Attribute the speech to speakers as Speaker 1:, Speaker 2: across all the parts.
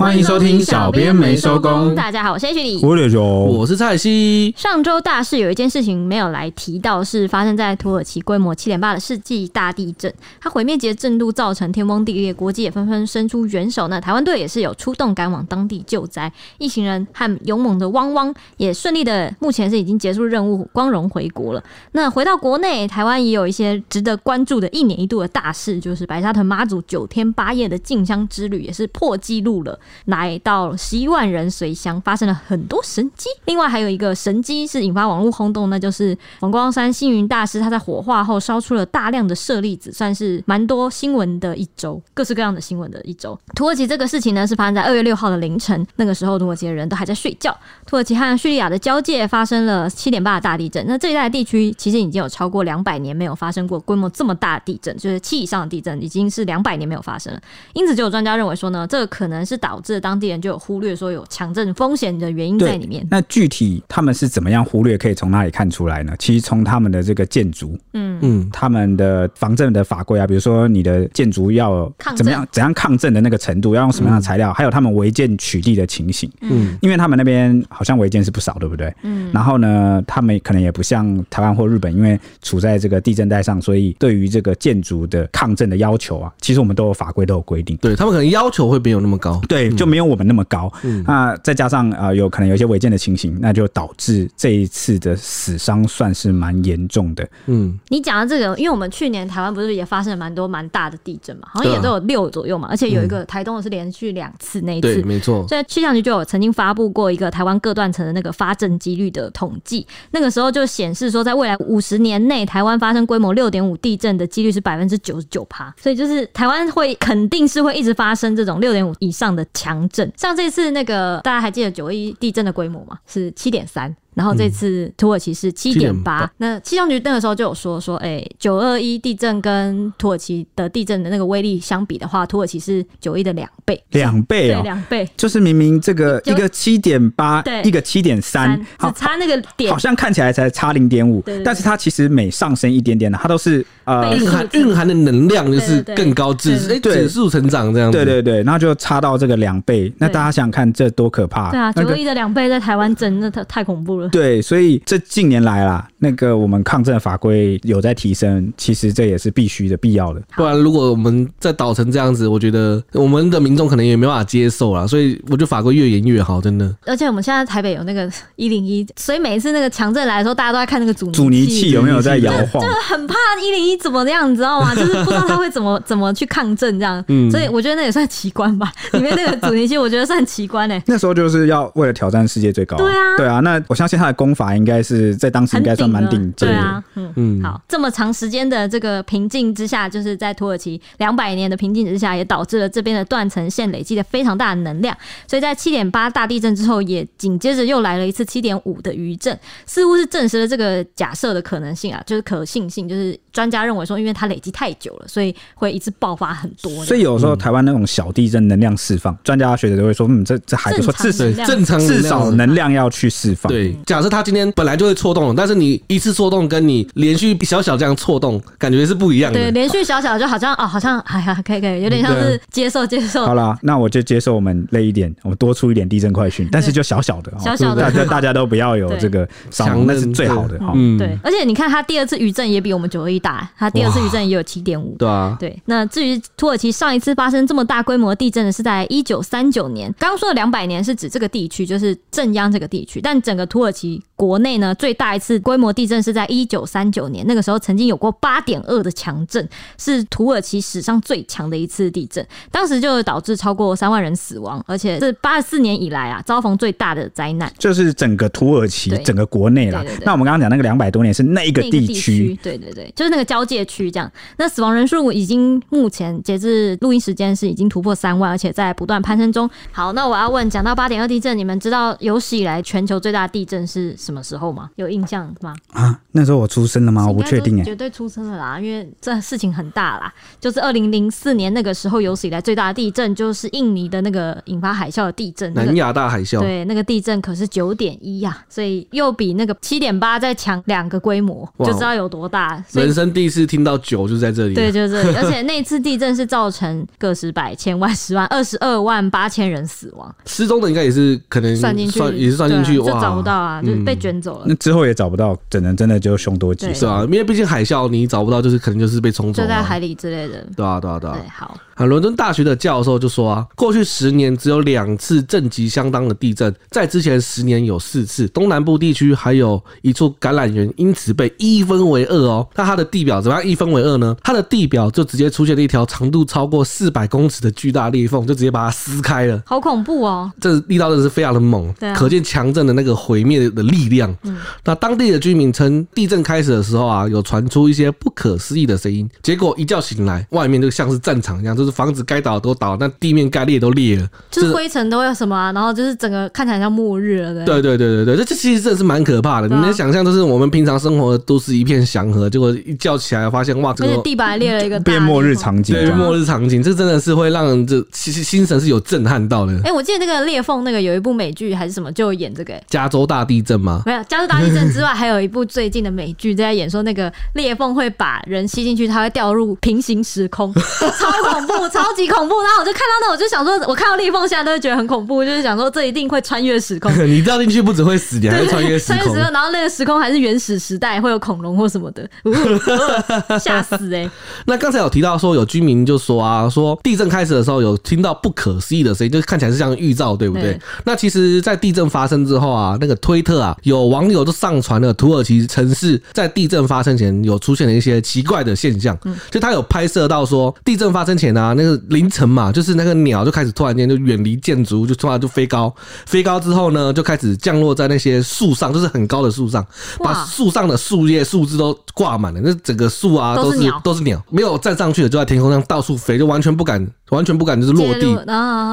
Speaker 1: 欢迎收听小编没收工。
Speaker 2: 大家好，我是 H 李，
Speaker 1: 我是九，
Speaker 3: 我是蔡西。
Speaker 2: 上周大事有一件事情没有来提到，是发生在土耳其规模七点八的世纪大地震，它毁灭级的震度造成天崩地裂，国际也纷纷伸出援手。那台湾队也是有出动赶往当地救灾，一行人和勇猛的汪汪也顺利的，目前是已经结束任务，光荣回国了。那回到国内，台湾也有一些值得关注的一年一度的大事，就是白沙屯妈祖九天八夜的进香之旅，也是破纪录了。来到十一万人随乡，发生了很多神机。另外还有一个神机是引发网络轰动，那就是佛光山星云大师他在火化后烧出了大量的舍利子，算是蛮多新闻的一周，各式各样的新闻的一周。土耳其这个事情呢，是发生在二月六号的凌晨，那个时候土耳其的人都还在睡觉。土耳其和叙利亚的交界发生了七点八的大地震，那这一带地区其实已经有超过两百年没有发生过规模这么大的地震，就是七以上的地震已经是两百年没有发生了。因此就有专家认为说呢，这个可能是导致当地人就有忽略说有强震风险的原因在里面。
Speaker 1: 那具体他们是怎么样忽略？可以从哪里看出来呢？其实从他们的这个建筑，嗯嗯，他们的防震的法规啊，比如说你的建筑要怎么样怎样抗震的那个程度，要用什么样的材料，嗯、还有他们违建取缔的情形，嗯，因为他们那边好像违建是不少，对不对？嗯，然后呢，他们可能也不像台湾或日本，因为处在这个地震带上，所以对于这个建筑的抗震的要求啊，其实我们都有法规都有规定。
Speaker 3: 对，他们可能要求会没有那么高，
Speaker 1: 对，就没有我们那么高。嗯，那再加上啊、呃，有可能有一些违建的情形，那就导致这一次的死伤算是蛮严重的。嗯，
Speaker 2: 你讲的这个，因为我们去年台湾不是也发生了蛮多蛮大的地震嘛，好像也都有六左右嘛，而且有一个台东的是连续两次那一次，
Speaker 3: 对，没错。
Speaker 2: 所以气象局就有曾经发布过一个台湾各断层的那个发震几率的统计，那个时候就显示说，在未来五十年内，台湾发生规模六点五地震的几率是百分之九十九趴，所以就是台湾会肯定是会一直发生这种六点五以上的强震，像这次那个大家还记得九一地震的规模吗？是七点三。然后这次土耳其是七点八，那气象局那个时候就有说说，哎，九二一地震跟土耳其的地震的那个威力相比的话，土耳其是九一的两倍，
Speaker 1: 两倍哦，
Speaker 2: 两倍，
Speaker 1: 就是明明这个一个七点八，一个七点三，
Speaker 2: 只差那个点，
Speaker 1: 好像看起来才差零点五，但是它其实每上升一点点的，它都是呃
Speaker 3: 蕴含蕴含的能量就是更高指，哎，指数成长这样子，
Speaker 1: 对对对，然后就差到这个两倍，那大家想想看这多可怕？
Speaker 2: 对啊，九一的两倍在台湾真的太太恐怖了。
Speaker 1: 对，所以这近年来啦，那个我们抗震法规有在提升，其实这也是必须的、必要的。
Speaker 3: 不然，如果我们再倒成这样子，我觉得我们的民众可能也没办法接受啦。所以，我觉得法规越严越好，真的。
Speaker 2: 而且我们现在台北有那个一零一，所以每一次那个强震来的时候，大家都在看那个阻
Speaker 1: 阻尼器有没有在摇晃，
Speaker 2: 就是很怕一零一怎么样，你知道吗？就是不知道它会怎么怎么去抗震这样。嗯，所以我觉得那也算奇观吧。里面那个阻尼器，我觉得算奇观诶、欸。
Speaker 1: 那时候就是要为了挑战世界最高。
Speaker 2: 对啊，
Speaker 1: 对啊。那我相信它的功法应该。是在当时应该算蛮顶尖的，对啊，
Speaker 2: 嗯嗯，好，这么长时间的这个平静之下，就是在土耳其两百年的平静之下，也导致了这边的断层线累积了非常大的能量，所以在七点八大地震之后，也紧接着又来了一次七点五的余震，似乎是证实了这个假设的可能性啊，就是可信性，就是专家认为说，因为它累积太久了，所以会一次爆发很多。
Speaker 1: 所以有时候台湾那种小地震能量释放，专家学者都会说，嗯，这这还不错，至少
Speaker 3: 正常
Speaker 1: 至少能量要去释放。
Speaker 3: 对，假设他今天。本来就会错动，但是你一次错动跟你连续小小这样错动，感觉是不一样的。
Speaker 2: 对，连续小小就好像哦，好像哎呀，可以可以，有点像是接受接受。
Speaker 1: 好了，那我就接受我们累一点，我们多出一点地震快讯，但是就小小的，小小的，大家 大家都不要有这个伤，那是最好的哈。
Speaker 2: 嗯，对。而且你看，他第二次余震也比我们九二一大，他第二次余震也有七点五。
Speaker 3: 对啊，
Speaker 2: 对。那至于土耳其上一次发生这么大规模地震的是在一九三九年，刚刚说的两百年是指这个地区，就是震央这个地区，但整个土耳其国内呢，最大一次。规模地震是在一九三九年，那个时候曾经有过八点二的强震，是土耳其史上最强的一次地震，当时就导致超过三万人死亡，而且是八十四年以来啊遭逢最大的灾难，
Speaker 1: 就是整个土耳其整个国内啦。那我们刚刚讲那个两百多年是那一个地区，
Speaker 2: 对对对，就是那个交界区这样。那死亡人数已经目前截至录音时间是已经突破三万，而且在不断攀升中。好，那我要问，讲到八点二地震，你们知道有史以来全球最大地震是什么时候吗？有印象？吗？
Speaker 1: 啊，那时候我出生了吗？我不确定哎，
Speaker 2: 绝对出生了啦，因为这事情很大啦。就是二零零四年那个时候有史以来最大的地震，就是印尼的那个引发海啸的地震，
Speaker 3: 南亚大海啸。
Speaker 2: 对，那个地震可是九点一呀，所以又比那个七点八再强两个规模，就知道有多大。
Speaker 3: 人生第一次听到九就在这里，
Speaker 2: 对，就是这里。而且那次地震是造成个十百千万十万二十二万八千人死亡，
Speaker 3: 失踪的应该也是可能
Speaker 2: 算进去，
Speaker 3: 也是算进去，
Speaker 2: 就找不到啊，就被卷走了。
Speaker 1: 那之后也找不到，只能真的就凶多吉少。
Speaker 3: 是啊，因为毕竟海啸，你找不到，就是可能就是被冲走，
Speaker 2: 就在海里之类的。
Speaker 3: 对啊，对啊，对啊。
Speaker 2: 对，好。
Speaker 3: 啊，伦敦大学的教授就说啊，过去十年只有两次震级相当的地震，在之前十年有四次。东南部地区还有一处橄榄园，因此被一分为二哦。那它的地表怎么样一分为二呢？它的地表就直接出现了一条长度超过四百公尺的巨大裂缝，就直接把它撕开了。
Speaker 2: 好恐怖哦！
Speaker 3: 这力道真的是非常的猛，对啊，可见强震的那个毁灭的力量。嗯，那当地的居民称，地震开始的时候啊，有传出一些不可思议的声音，结果一觉醒来，外面就像是战场一样，就是房子该倒都倒，那地面该裂都裂了，
Speaker 2: 就是灰尘都有什么啊，然后就是整个看起来像末日了。
Speaker 3: 对对对对对，这这其实真的是蛮可怕的。你能想象，就是我们平常生活都是一片祥和，结果一叫起来发现哇，这个
Speaker 2: 地板裂了一个
Speaker 1: 变末日场景，
Speaker 3: 对，末日场景，这真的是会让人这其实心神是有震撼到的。
Speaker 2: 哎，我记得那个裂缝那个有一部美剧还是什么，就演这个
Speaker 3: 加州大地震吗？
Speaker 2: 没有，加州大地震之外，还有一部最近的美剧在演说那个裂缝会把人吸进去，它会掉入平行时空，超恐怖，超级恐怖。然后我就看到那，我就想说，我看到裂缝现在都会觉得很恐怖，就是想说这一定会穿越时空。
Speaker 3: 你掉进去不只会死，你还会穿越时空。穿越时空，
Speaker 2: 然后那个时空还是原始时代，会有恐龙或什么的，吓死哎、欸！
Speaker 3: 那刚才有提到说，有居民就说啊，说地震开始的时候有听到不可思议的声音，就看起来是像预兆，对不对？对。那其实，在地震发生之后啊，那个推特啊，有网友都上传了土耳其城市在地震发生前有出现了一些奇怪的现象，嗯就他有拍摄到说，地震发生前啊，那个凌晨嘛，就是那个鸟就开始突然间就远离建筑，就突然就飞高，飞高之后呢，就开始降落在那些树上，就是很高的树上，把树上的树叶、树枝都挂满了，那整个树啊都是都是鸟，没有站上去的就在天空上到处飞，就完全不敢。完全不敢就是落地，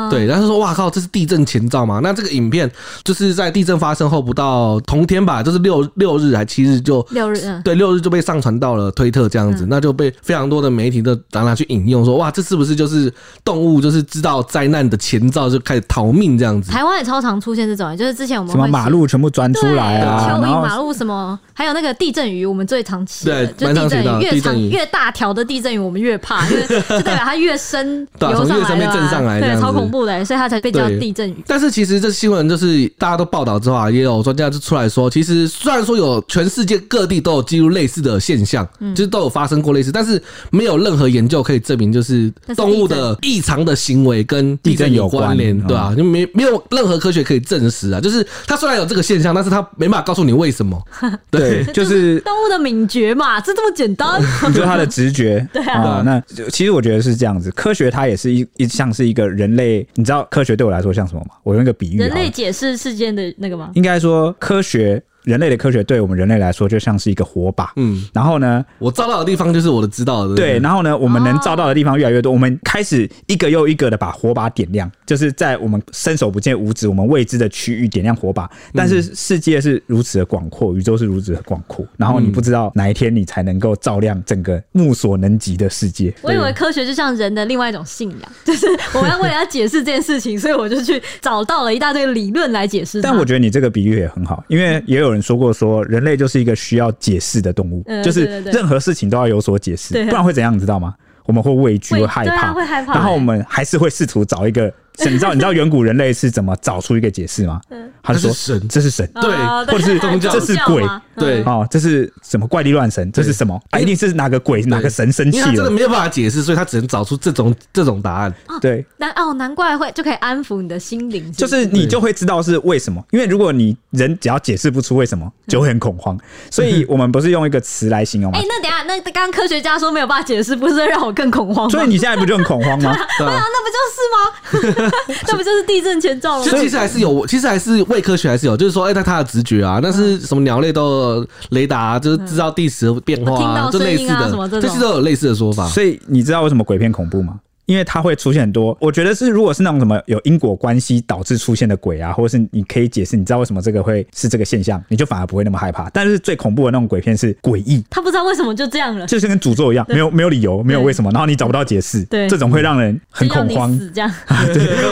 Speaker 3: 对，然后说哇靠，这是地震前兆嘛？那这个影片就是在地震发生后不到同天吧，就是六六日还七日就
Speaker 2: 六日，
Speaker 3: 对，六日就被上传到了推特这样子，那就被非常多的媒体都拿拿去引用说哇，这是不是就是动物就是知道灾难的前兆就开始逃命这样子？
Speaker 2: 台湾也超常出现这种，就是之前我们
Speaker 1: 什么马路全部钻出来啊，
Speaker 2: 蚯蚓马路什么，还有那个地震鱼，我们最常吃，
Speaker 3: 对，
Speaker 2: 就地震鱼越长越大条的地震鱼我们越怕，因为就代表它越深。
Speaker 3: 从月上面震上来，
Speaker 2: 对，超恐怖的，所以它才被叫地震鱼。
Speaker 3: 但是其实这新闻就是大家都报道之后啊，也有专家就出来说，其实虽然说有全世界各地都有记录类似的现象，就是都有发生过类似，但是没有任何研究可以证明就是动物的异常的行为跟地震有关联，对吧？就没没有任何科学可以证实啊。就是它虽然有这个现象，但是它没办法告诉你为什么。
Speaker 1: 对，就是
Speaker 2: 动物的敏觉嘛，就这么简单，
Speaker 1: 就是它的直觉。
Speaker 2: 对啊，
Speaker 1: 那其实我觉得是这样子，科学它也是一一像是一个人类，你知道科学对我来说像什么吗？我用一个比喻，
Speaker 2: 人类解释世间的那个吗？
Speaker 1: 应该说科学。人类的科学对我们人类来说就像是一个火把，嗯，然后呢，
Speaker 3: 我照到的地方就是我的知道的，
Speaker 1: 对，然后呢，我们能照到的地方越来越多，我们开始一个又一个的把火把点亮，就是在我们伸手不见五指、我们未知的区域点亮火把。但是世界是如此的广阔，宇宙是如此的广阔，然后你不知道哪一天你才能够照亮整个目所能及的世界。
Speaker 2: 我以为科学就像人的另外一种信仰，就是我们要为了要解释这件事情，所以我就去找到了一大堆理论来解释。
Speaker 1: 但我觉得你这个比喻也很好，因为也有人。说过说人类就是一个需要解释的动物，就是任何事情都要有所解释，不然会怎样？你知道吗？我们会畏惧，会害怕，会害怕，然后我们还是会试图找一个。你知道你知道 远古人类是怎么找出一个解释吗？他就说神，这是神，对，或者是 宗教，这是鬼，对，哦，这是什么怪力乱神？这是什么？一定是哪个鬼哪个神生气了？他真的
Speaker 3: 没有办法解释，所以他只能找出这种这种答案。
Speaker 1: 对，
Speaker 2: 难哦，难怪会就可以安抚你的心灵，
Speaker 1: 就是你就会知道是为什么。因为如果你人只要解释不出为什么，就会很恐慌。所以我们不是用一个词来形容吗？
Speaker 2: 哎，那等下那刚刚科学家说没有办法解释，不是让我更恐慌？
Speaker 1: 所以你现在不就很恐慌吗？
Speaker 2: 对啊，那不就是吗？那不就是地震前兆了？
Speaker 3: 其实还是有，其实还是伪科学还是有，就是说，哎，那他的直觉啊，那是什么鸟类都有雷达，就是知道地磁变化啊，就类似的，这些都有类似的说法。
Speaker 1: 所以你知道为什么鬼片恐怖吗？因为它会出现很多。我觉得是，如果是那种什么有因果关系导致出现的鬼啊，或者是你可以解释，你知道为什么这个会是这个现象，你就反而不会那么害怕。但是最恐怖的那种鬼片是诡异，
Speaker 2: 他不知道为什么就这样了，
Speaker 1: 就是跟诅咒一样，没有没有理由，没有为什么，然后你找不到解释，对，这种会让人很恐慌，
Speaker 2: 这样，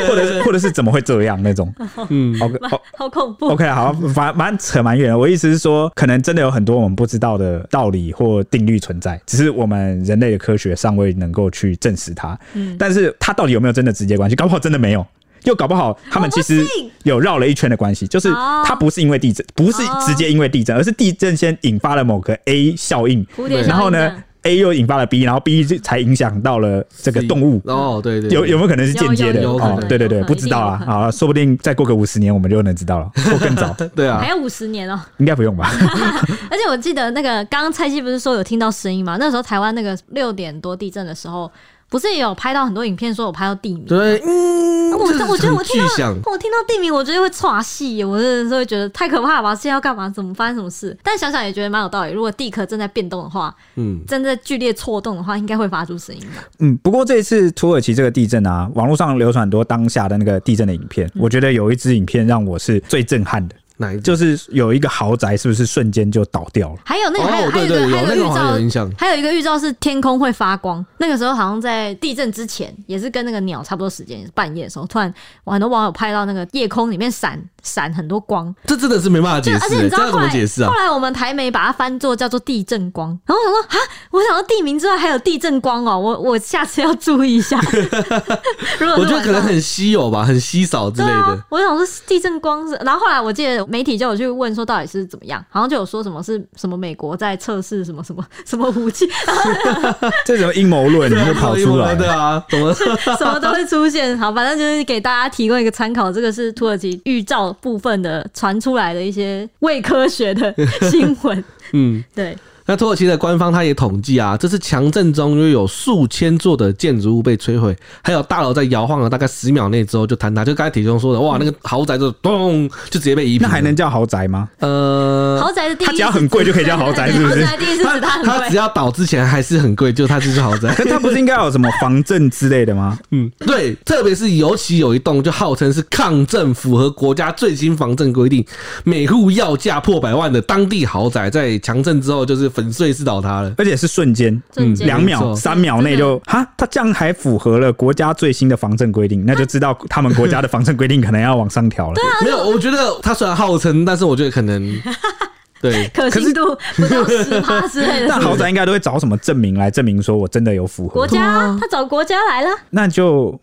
Speaker 1: 或者是或者是怎么会这样那种，嗯，OK，
Speaker 2: 好，好恐怖
Speaker 1: ，OK，好，反反正扯蛮远。我意思是说，可能真的有很多我们不知道的道理或定律存在，只是我们人类的科学尚未能够去证实它。嗯，但是它到底有没有真的直接关系？搞不好真的没有，又搞不好他们其实有绕了一圈的关系，就是它不是因为地震，不是直接因为地震，而是地震先引发了某个 A 效应，然后呢？A 又引发了 B，然后 B 才影响到了这个动物。
Speaker 3: 哦，对对，
Speaker 1: 有有没有可能是间接的？哦，对对对，不知道啊。啊，说不定再过个五十年，我们就能知道了，或更早。
Speaker 3: 对啊，
Speaker 2: 还有五十年哦。
Speaker 1: 应该不用吧？
Speaker 2: 而且我记得那个刚刚蔡记不是说有听到声音吗？那时候台湾那个六点多地震的时候。不是也有拍到很多影片，说我拍到地名。
Speaker 3: 对，嗯，
Speaker 2: 我我觉得我听到我听到地名，我觉得会岔戏，我真的是会觉得太可怕了吧？现在要干嘛？怎么发生什么事？但想想也觉得蛮有道理。如果地壳正在变动的话，嗯，正在剧烈错动的话，应该会发出声音吧？
Speaker 1: 嗯，不过这一次土耳其这个地震啊，网络上流传很多当下的那个地震的影片，嗯、我觉得有一支影片让我是最震撼的。哪一就是有一个豪宅，是不是瞬间就倒掉了？
Speaker 2: 还有那个，还有还有一个，还有一个预兆，还有一个预兆是天空会发光。那个时候好像在地震之前，也是跟那个鸟差不多时间，也是半夜的时候，突然很多网友拍到那个夜空里面闪闪很多光。
Speaker 3: 这真的是没办法解释，
Speaker 2: 而且你知道
Speaker 3: 怎么解释啊？
Speaker 2: 后来我们台媒把它翻作叫做地震光，然后我想说啊，我想到地名之外还有地震光哦，我我下次要注意一下。
Speaker 3: 如果我觉得可能很稀有吧，很稀少之类的。
Speaker 2: 我想说地震光是，然后后来我记得媒体就有去问。说到底是怎么样？好像就有说什么是什么美国在测试什么什么 什么武器，
Speaker 1: 这种阴谋论你就跑出来，
Speaker 3: 对啊，怎么
Speaker 2: 什么都会出现。好，反正就是给大家提供一个参考。这个是土耳其预兆部分的传出来的一些伪科学的 新闻。嗯，对。
Speaker 3: 那土耳其的官方他也统计啊，这次强震中约有数千座的建筑物被摧毁，还有大楼在摇晃了大概十秒内之后就坍塌。就刚才体中说的，哇，那个豪宅就咚就直接被移平。
Speaker 1: 那还能叫豪宅吗？
Speaker 2: 呃，豪宅的
Speaker 1: 它只要很贵就可以叫豪宅，是不是？
Speaker 2: 豪宅是它，
Speaker 3: 它只要倒之前还是很贵，就它就是豪宅。
Speaker 1: 它不是应该有什么防震之类的吗？
Speaker 3: 嗯，对，特别是尤其有一栋就号称是抗震符合国家最新防震规定，每户要价破百万的当地豪宅，在强震之后就是粉碎式倒塌了。
Speaker 1: 而且是瞬间，嗯，两秒、三秒内就哈，他这样还符合了国家最新的防震规定，那就知道他们国家的防震规定可能要往上调了。
Speaker 3: 没有，我觉得他虽然号称，但是我觉得可能。对，
Speaker 2: 可信度不到十趴之类的。
Speaker 1: 但豪宅应该都会找什么证明来证明说我真的有符合？
Speaker 2: 国家，他找国家来了，
Speaker 1: 那就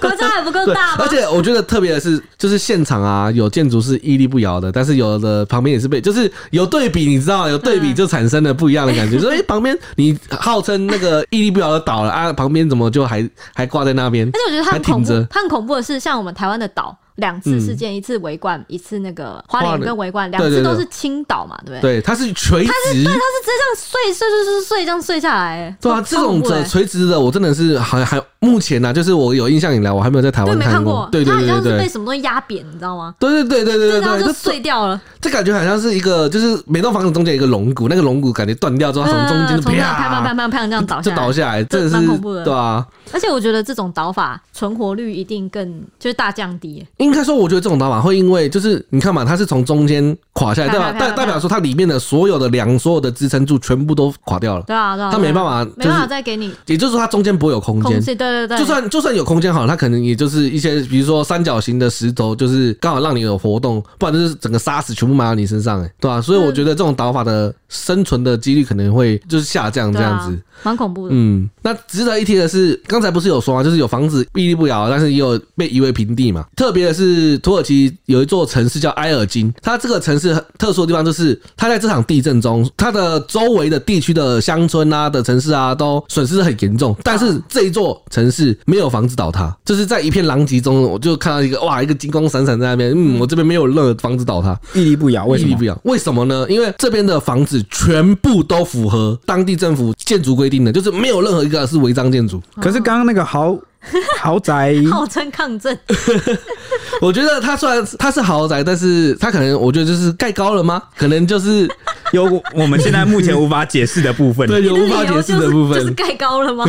Speaker 2: 国家还不够大吗？
Speaker 3: 而且我觉得特别的是，就是现场啊，有建筑是屹立不摇的，但是有的旁边也是被，就是有对比，你知道，有对比就产生了不一样的感觉。所以旁边你号称那个屹立不摇的倒了啊，旁边怎么就还还挂在那边？
Speaker 2: 而且我觉得它很恐怖，它很恐怖的是，像我们台湾的岛。两次事件，一次围冠，一次那个花莲跟围冠，两次都是倾倒嘛，对不对？
Speaker 3: 对，它是垂直，
Speaker 2: 它是对，它是直接这样碎碎碎碎碎这样碎下来。
Speaker 3: 对啊，这种的垂直的，我真的是还还目前呢，就是我有印象以来，我还没有在台湾看过。
Speaker 2: 对对对对，它好像是被什么东西压扁，你知道吗？
Speaker 3: 对对对对对对对，
Speaker 2: 就碎掉了。
Speaker 3: 这感觉好像是一个，就是每栋房子中间有一个龙骨，那个龙骨感觉断掉之后，从中间就啪
Speaker 2: 啪啪啪啪这样倒下，
Speaker 3: 就倒下来，这是恐怖的，对啊。
Speaker 2: 而且我觉得这种倒法存活率一定更就是大降低。
Speaker 3: 应该说，我觉得这种倒法会因为就是你看嘛，它是从中间垮下来，对吧代代表说它里面的所有的梁、所有的支撑柱全部都垮掉了。
Speaker 2: 对啊，对啊，
Speaker 3: 它没办法，
Speaker 2: 没办法再给你。
Speaker 3: 也就是说，它中间不会有空间。对对对。就算就算有空间好了，它可能也就是一些比如说三角形的石头，就是刚好让你有活动，不然就是整个沙石全部埋到你身上，哎，对吧？所以我觉得这种倒法的生存的几率可能会就是下降这样子，
Speaker 2: 蛮恐怖的。
Speaker 3: 嗯，那值得一提的是，刚才不是有说吗？就是。有房子屹立不摇，但是也有被夷为平地嘛。特别的是，土耳其有一座城市叫埃尔金，它这个城市很特殊的地方就是，它在这场地震中，它的周围的地区的乡村啊的城市啊都损失很严重，但是这一座城市没有房子倒塌，就是在一片狼藉中，我就看到一个哇，一个金光闪闪在那边，嗯，我这边没有任何房子倒塌，
Speaker 1: 屹立不摇，为什么屹立
Speaker 3: 不摇？为什么呢？因为这边的房子全部都符合当地政府建筑规定的，就是没有任何一个是违章建筑。
Speaker 1: 可是刚刚那个豪。豪宅
Speaker 2: 号称抗震，
Speaker 3: 我觉得它虽然它是豪宅，但是它可能我觉得就是盖高了吗？可能就是
Speaker 1: 有我们现在目前无法解释的部分，
Speaker 3: 对，有无法解释的部分，
Speaker 2: 就是盖高了吗？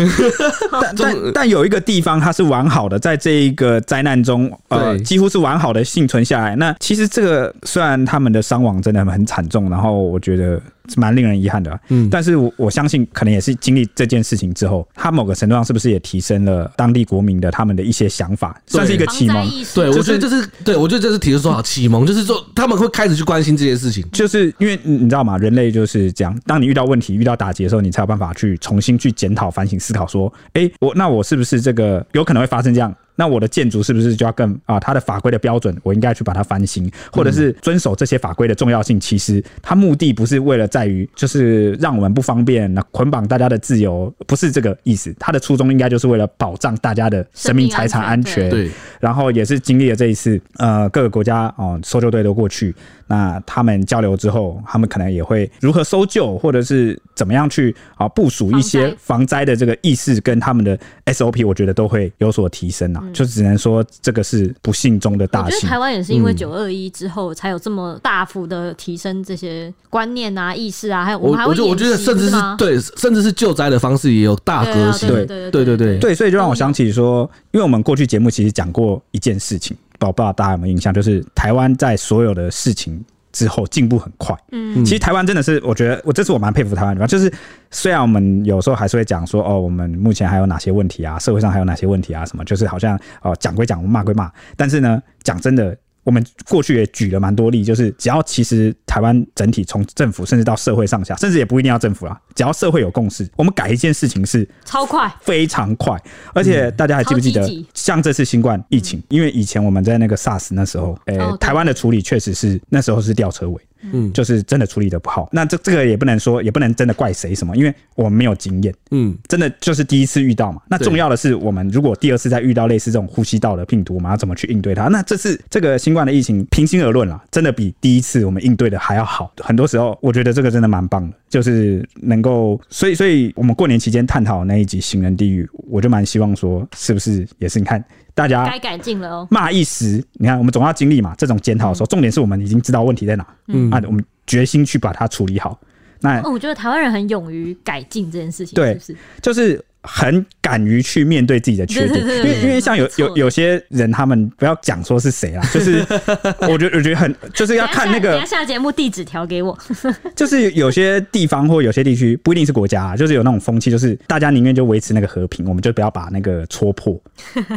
Speaker 1: 但但但有一个地方它是完好的，在这一个灾难中，呃，几乎是完好的幸存下来。那其实这个虽然他们的伤亡真的很惨重，然后我觉得。是蛮令人遗憾的，嗯，但是我我相信，可能也是经历这件事情之后，他某个程度上是不是也提升了当地国民的他们的一些想法，算是一个启蒙。
Speaker 3: 对，我觉得就是，对我觉得这是提出说好启蒙，就是说他们会开始去关心这些事情，
Speaker 1: 就是因为你知道吗？人类就是这样，当你遇到问题、遇到打击的时候，你才有办法去重新去检讨、反省、思考，说，哎，我那我是不是这个有可能会发生这样？那我的建筑是不是就要更啊？它的法规的标准，我应该去把它翻新，或者是遵守这些法规的重要性。其实它目的不是为了在于就是让我们不方便，那捆绑大家的自由，不是这个意思。它的初衷应该就是为了保障大家的生命财产安全。对。然后也是经历了这一次，呃，各个国家哦，搜救队都过去。那他们交流之后，他们可能也会如何搜救，或者是怎么样去啊部署一些防灾的这个意识跟他们的 SOP，我觉得都会有所提升啊。就只能说这个是不幸中的大幸。我觉
Speaker 2: 得台湾也是因为九二一之后才有这么大幅的提升这些观念啊、意识啊，还有我们还
Speaker 3: 我觉得甚至是对，甚至是救灾的方式也有大革新。
Speaker 1: 对对对对对，所以就让我想起说，因为我们过去节目其实讲过一件事情。我不知道大家有没有印象？就是台湾在所有的事情之后进步很快。嗯，其实台湾真的是，我觉得我这次我蛮佩服台湾的。就是虽然我们有时候还是会讲说，哦，我们目前还有哪些问题啊？社会上还有哪些问题啊？什么？就是好像哦，讲归讲，骂归骂。但是呢，讲真的。我们过去也举了蛮多例，就是只要其实台湾整体从政府甚至到社会上下，甚至也不一定要政府啦，只要社会有共识，我们改一件事情是
Speaker 2: 超快，
Speaker 1: 非常快。而且大家还记不记得，像这次新冠疫情，因为以前我们在那个 SARS 那时候，诶，台湾的处理确实是那时候是吊车尾。嗯，就是真的处理的不好，那这这个也不能说，也不能真的怪谁什么，因为我们没有经验。嗯，真的就是第一次遇到嘛。那重要的是，我们如果第二次再遇到类似这种呼吸道的病毒，我们要怎么去应对它？那这次这个新冠的疫情，平心而论啦，真的比第一次我们应对的还要好。很多时候，我觉得这个真的蛮棒的，就是能够，所以，所以我们过年期间探讨那一集《行人地狱》，我就蛮希望说，是不是也是你看。大家该改进了哦。骂一时，你看我们总要经历嘛。这种检讨的时候，重点是我们已经知道问题在哪，嗯，啊，我们决心去把它处理好。那
Speaker 2: 哦，我觉得台湾人很勇于改进这件事情，对，是
Speaker 1: 就是。很敢于去面对自己的缺点，因为因为像有有有些人，他们不要讲说是谁啦，就是我觉得我觉得很就是要看那个。
Speaker 2: 等下节目递纸条给我。
Speaker 1: 就是有些地方或有些地区不一定是国家，就是有那种风气，就是大家宁愿就维持那个和平，我们就不要把那个戳破。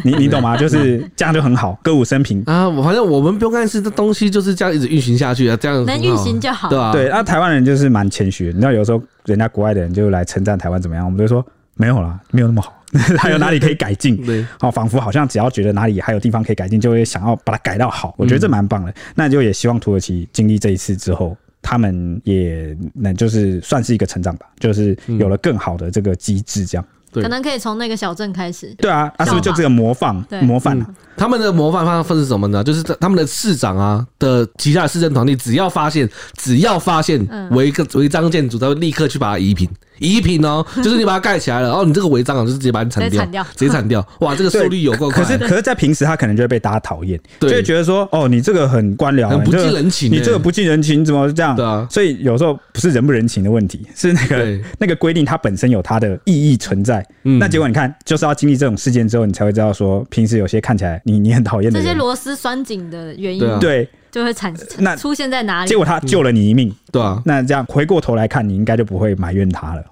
Speaker 1: 你 你懂吗？就是这样就很好，歌舞升平
Speaker 3: 啊。反正我们不用干事，这东西就是这样一直运行下去啊，这样
Speaker 2: 能运行就好。
Speaker 1: 对啊，对。那台湾人就是蛮谦虚，你知道有时候人家国外的人就来称赞台湾怎么样，我们就说。没有啦，没有那么好，还有哪里可以改进？对，好，仿佛好像只要觉得哪里还有地方可以改进，就会想要把它改到好。我觉得这蛮棒的。那就也希望土耳其经历这一次之后，他们也能就是算是一个成长吧，就是有了更好的这个机制，这样。对，
Speaker 2: 可能可以从那个小镇开始。
Speaker 1: 对啊，啊，是不是就这个模范？模范啊。
Speaker 3: 他们的模范方式是什么呢？就是他们的市长啊的旗下的市政团队，只要发现只要发现违个违章建筑，他会立刻去把它移平。移平哦，就是你把它盖起来了，然后你这个违章啊，就是直接把你铲掉，直接铲掉。哇，这个速率有够快。
Speaker 1: 可是可是在平时他可能就会被大家讨厌，就会觉得说，哦，你这个很官僚，
Speaker 3: 很不近人情，
Speaker 1: 你这个不近人情，怎么这样？对啊。所以有时候不是人不人情的问题，是那个那个规定它本身有它的意义存在。那结果你看，就是要经历这种事件之后，你才会知道说，平时有些看起来你你很讨厌的。
Speaker 2: 这些螺丝拴紧的原因，
Speaker 1: 对，
Speaker 2: 就会产生那出现在哪里？
Speaker 1: 结果他救了你一命，嗯、
Speaker 3: 对啊。
Speaker 1: 那这样回过头来看，你应该就不会埋怨他了。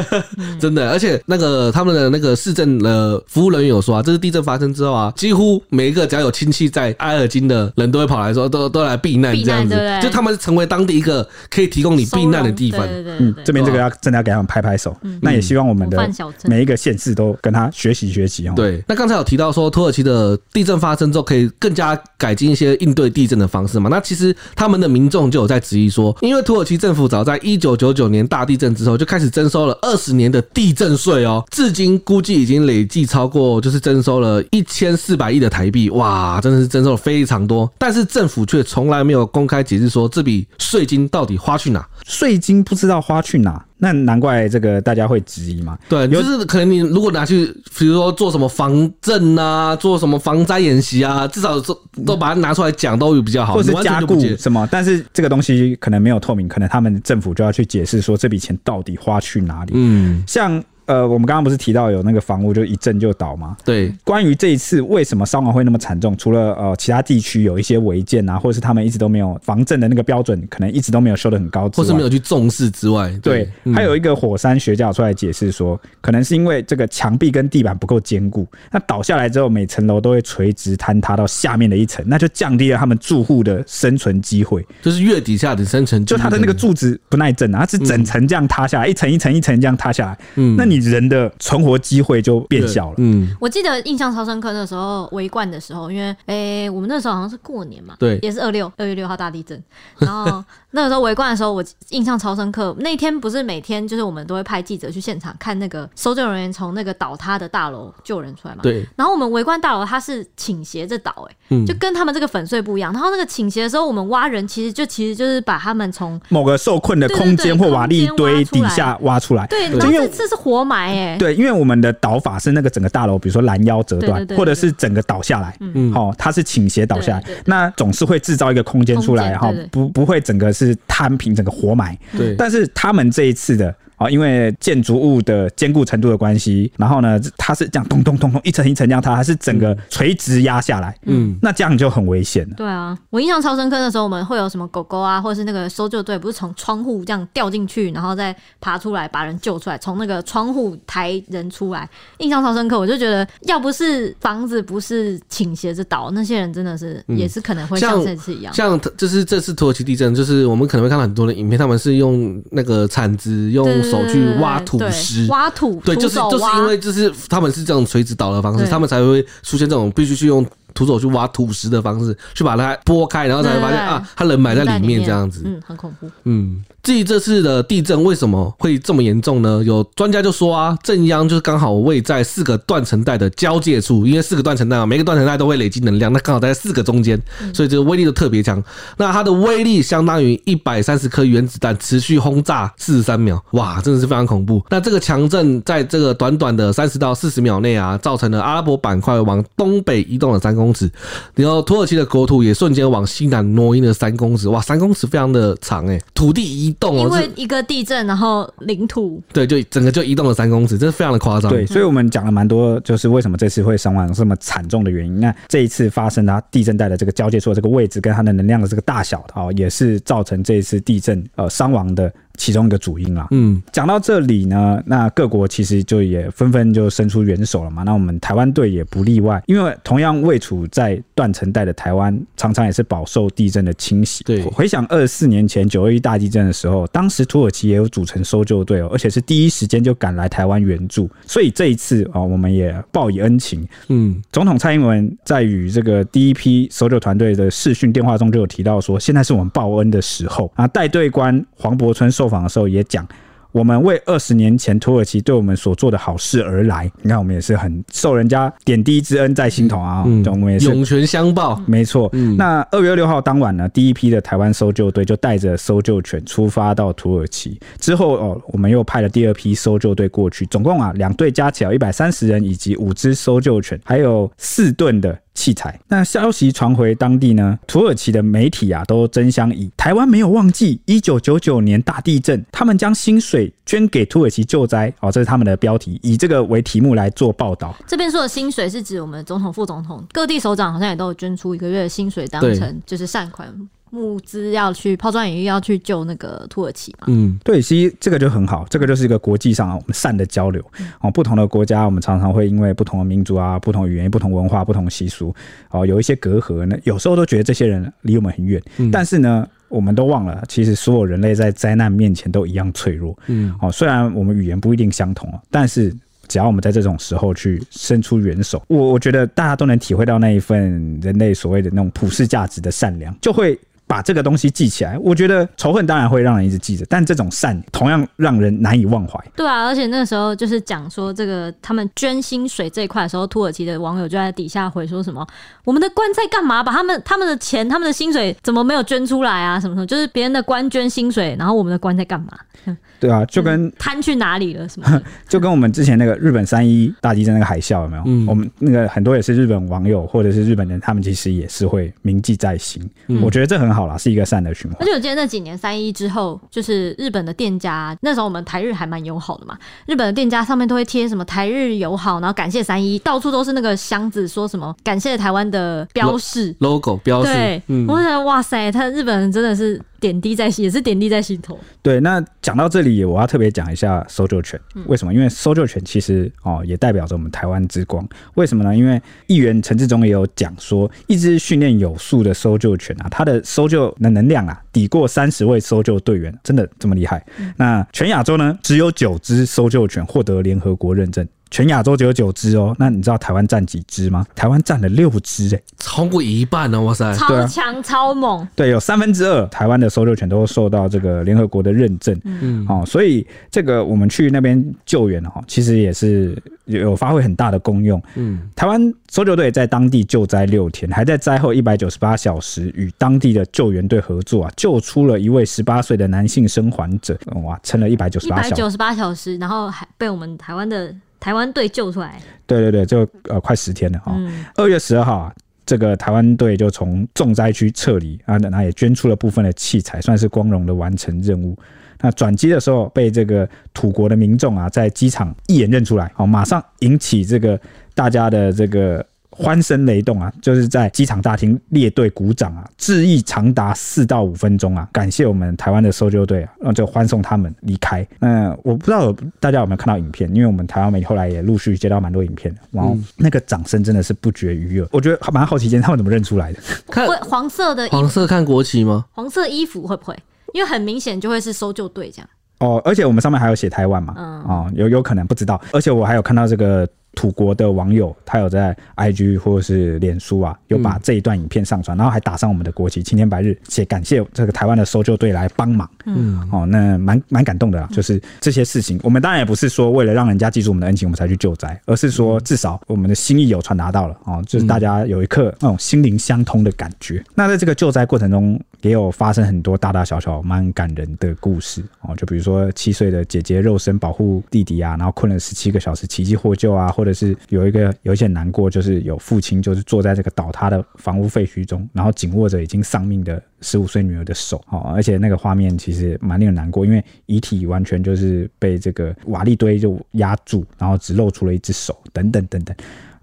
Speaker 3: 真的，而且那个他们的那个市政的服务人员有说啊，这是地震发生之后啊，几乎每一个只要有亲戚在埃尔金的人都会跑来说，都都来避难这样子。对对就他们成为当地一个可以提供你避难的地方。对对对对
Speaker 1: 嗯，这边这个要真的要给他们拍拍手。嗯、那也希望我们的每一个县市都跟他学习学习哦。
Speaker 3: 对，那刚才有提到说土耳其的地震发生之后，可以更加改进一些应对地震的方式嘛？那其实他们的民众就有在质疑说，因为土耳其政府早在一九九九年大地震之后就开始征收了二十年的地震税哦，至今估计已经累计超过就是征收了一千四百亿的台币，哇，真的是征收了非常多。但是政府却从来没有公开解释说这笔税金到底花去哪，
Speaker 1: 税金不知道花去哪。那难怪这个大家会质疑嘛。
Speaker 3: 对，就是可能你如果拿去，比如说做什么防震啊，做什么防灾演习啊，至少都都把它拿出来讲，都有比较好，
Speaker 1: 或是加固什么。但是这个东西可能没有透明，可能他们政府就要去解释说这笔钱到底花去哪里。嗯，像。呃，我们刚刚不是提到有那个房屋就一震就倒吗？
Speaker 3: 对。
Speaker 1: 关于这一次为什么伤亡会那么惨重，除了呃其他地区有一些违建啊，或者是他们一直都没有防震的那个标准，可能一直都没有修的很高，
Speaker 3: 或是没有去重视之外，
Speaker 1: 对。还有一个火山学家出来解释说，可能是因为这个墙壁跟地板不够坚固，那倒下来之后，每层楼都会垂直坍塌到下面的一层，那就降低了他们住户的生存机会。
Speaker 3: 就是越底下的生存，
Speaker 1: 就它的那个柱子不耐震啊，它是整层这样塌下来，嗯、一层一层一层这样塌下来。嗯，那你人的。存活机会就变小了。
Speaker 2: 嗯，我记得印象超深刻，那时候围观的时候，因为诶、欸，我们那时候好像是过年嘛，
Speaker 3: 对，
Speaker 2: 也是二六二月六号大地震。然后那个时候围观的时候，我印象超深刻。那天不是每天就是我们都会派记者去现场看那个搜救人员从那个倒塌的大楼救人出来嘛？
Speaker 3: 对。
Speaker 2: 然后我们围观大楼，它是倾斜着倒，哎，就跟他们这个粉碎不一样。然后那个倾斜的时候，我们挖人其实就其实就是把他们从
Speaker 1: 某个受困的空间或瓦砾堆底下挖出来。
Speaker 2: 对，然后这次是活埋，哎，
Speaker 1: 对，因为我们的。倒法是那个整个大楼，比如说拦腰折断，或者是整个倒下来，嗯，好，它是倾斜倒下来，那总是会制造一个空间出来，哈，不不会整个是摊平，整个活埋，
Speaker 3: 对，
Speaker 1: 但是他们这一次的。啊，因为建筑物的坚固程度的关系，然后呢，它是这样咚咚咚咚一层一层这样，它还是整个垂直压下来，嗯，那这样就很危险了。
Speaker 2: 对啊，我印象超深刻的时候，我们会有什么狗狗啊，或者是那个搜救队，不是从窗户这样掉进去，然后再爬出来把人救出来，从那个窗户抬人出来，印象超深刻。我就觉得，要不是房子不是倾斜着倒，那些人真的是也是可能会像这次一样。
Speaker 3: 像就是这次土耳其地震，就是我们可能会看到很多的影片，他们是用那个铲子用。手去挖土石，
Speaker 2: 挖土，
Speaker 3: 对，就是就是因为就是他们是这种垂直倒的方式，他们才会出现这种必须去用徒手去挖土石的方式，去把它拨开，然后才会发现啊，他人埋在里面这样子，
Speaker 2: 嗯，很恐怖，
Speaker 3: 嗯。至于这次的地震为什么会这么严重呢？有专家就说啊，震央就是刚好位在四个断层带的交界处，因为四个断层带啊，每个断层带都会累积能量，那刚好在四个中间，所以这个威力就特别强。那它的威力相当于一百三十颗原子弹持续轰炸四十三秒，哇，真的是非常恐怖。那这个强震在这个短短的三十到四十秒内啊，造成了阿拉伯板块往东北移动了三公尺，然后土耳其的国土也瞬间往西南挪移了三公尺，哇，三公尺非常的长诶、欸，土地移动。
Speaker 2: 因为一个地震，然后领土
Speaker 3: 对，就整个就移动了三公尺，这是非常的夸张。
Speaker 1: 对，所以我们讲了蛮多，就是为什么这次会伤亡这么惨重的原因。那这一次发生的地震带的这个交界处的这个位置，跟它的能量的这个大小啊，也是造成这一次地震呃伤亡的。其中一个主因啦，嗯，讲到这里呢，那各国其实就也纷纷就伸出援手了嘛。那我们台湾队也不例外，因为同样位处在断层带的台湾，常常也是饱受地震的侵袭。
Speaker 3: 对，
Speaker 1: 回想二十四年前九二一大地震的时候，当时土耳其也有组成搜救队哦，而且是第一时间就赶来台湾援助。所以这一次啊，我们也报以恩情。嗯，总统蔡英文在与这个第一批搜救团队的视讯电话中就有提到说，现在是我们报恩的时候啊。带队官黄柏春受受访的时候也讲，我们为二十年前土耳其对我们所做的好事而来。你看，我们也是很受人家点滴之恩在心头啊，嗯，我们也是
Speaker 3: 涌泉相报。
Speaker 1: 没错，嗯，那二月二六号当晚呢，第一批的台湾搜救队就带着搜救犬出发到土耳其。之后哦，我们又派了第二批搜救队过去，总共啊两队加起来一百三十人，以及五只搜救犬，还有四吨的。器材。那消息传回当地呢，土耳其的媒体啊都争相以“台湾没有忘记一九九九年大地震，他们将薪水捐给土耳其救灾”哦，这是他们的标题，以这个为题目来做报道。
Speaker 2: 这边说的薪水是指我们总统、副总统、各地首长好像也都有捐出一个月的薪水当成就是善款。物资要去抛砖引玉，要去救那个土耳其嘛？
Speaker 1: 嗯，对，其实这个就很好，这个就是一个国际上我们善的交流。哦、嗯，不同的国家，我们常常会因为不同的民族啊、不同语言、不同文化、不同习俗，哦，有一些隔阂呢。有时候都觉得这些人离我们很远，嗯、但是呢，我们都忘了，其实所有人类在灾难面前都一样脆弱。嗯，哦，虽然我们语言不一定相同，但是只要我们在这种时候去伸出援手，我我觉得大家都能体会到那一份人类所谓的那种普世价值的善良，就会。把这个东西记起来。我觉得仇恨当然会让人一直记着，但这种善同样让人难以忘怀。
Speaker 2: 对啊，而且那个时候就是讲说这个他们捐薪水这一块的时候，土耳其的网友就在底下回说什么：“我们的官在干嘛？把他们他们的钱、他们的薪水怎么没有捐出来啊？什么什么？就是别人的官捐薪水，然后我们的官在干嘛？”
Speaker 1: 对啊，就跟
Speaker 2: 贪去哪里了？什么？
Speaker 1: 就跟我们之前那个日本三一大地震那个海啸有没有？嗯，我们那个很多也是日本网友或者是日本人，他们其实也是会铭记在心。嗯，我觉得这很好啦，是一个善的循环。
Speaker 2: 而且我记得那几年三一之后，就是日本的店家，那时候我们台日还蛮友好的嘛，日本的店家上面都会贴什么台日友好，然后感谢三一，到处都是那个箱子，说什么感谢台湾的标示
Speaker 3: logo 标示。
Speaker 2: 对，嗯，我觉得哇塞，他日本人真的是。点滴在心，也是点滴在心头。
Speaker 1: 对，那讲到这里，我要特别讲一下搜救犬。为什么？因为搜救犬其实哦，也代表着我们台湾之光。为什么呢？因为议员陈志忠也有讲说，一只训练有素的搜救犬啊，它的搜救的能量啊，抵过三十位搜救队员，真的这么厉害？嗯、那全亚洲呢，只有九只搜救犬获得联合国认证。全亚洲只有九只哦，那你知道台湾占几只吗？台湾占了六只哎，
Speaker 3: 超过一半呢！哇塞，
Speaker 2: 超强超猛。
Speaker 1: 对，有三分之二台湾的搜救犬都受到这个联合国的认证。嗯，哦，所以这个我们去那边救援哈，其实也是有发挥很大的功用。嗯，台湾搜救队在当地救灾六天，还在灾后一百九十八小时与当地的救援队合作啊，救出了一位十八岁的男性生还者。哇，撑了一百九十八小时，一百九十八小时，
Speaker 2: 然后还被我们台湾的。台湾队救出来，
Speaker 1: 对对对，就呃快十天了哈。二、嗯、月十二号，这个台湾队就从重灾区撤离啊，那也捐出了部分的器材，算是光荣的完成任务。那转机的时候，被这个土国的民众啊，在机场一眼认出来，哦，马上引起这个大家的这个。欢声雷动啊！就是在机场大厅列队鼓掌啊，致意长达四到五分钟啊，感谢我们台湾的搜救队啊，然后就欢送他们离开。那我不知道大家有没有看到影片，因为我们台湾媒体后来也陆续接到蛮多影片，然后那个掌声真的是不绝于耳。我觉得蛮好奇，他们怎么认出来的？
Speaker 2: 看黄色的衣服，
Speaker 3: 黄色看国旗吗？
Speaker 2: 黄色衣服会不会？因为很明显就会是搜救队这样。
Speaker 1: 哦，而且我们上面还有写台湾嘛？嗯，哦，有有可能不知道。而且我还有看到这个。土国的网友，他有在 IG 或者是脸书啊，有把这一段影片上传，然后还打上我们的国旗，青天白日，写感谢这个台湾的搜救队来帮忙。嗯，哦，那蛮蛮感动的啦。就是这些事情，我们当然也不是说为了让人家记住我们的恩情，我们才去救灾，而是说至少我们的心意有传达到了哦，就是大家有一刻那种心灵相通的感觉。那在这个救灾过程中，也有发生很多大大小小蛮感人的故事哦，就比如说七岁的姐姐肉身保护弟弟啊，然后困了十七个小时奇迹获救啊，或者是有一个有一些难过，就是有父亲就是坐在这个倒塌的房屋废墟中，然后紧握着已经丧命的十五岁女儿的手哦，而且那个画面其实蛮令人难过，因为遗体完全就是被这个瓦砾堆就压住，然后只露出了一只手，等等等等。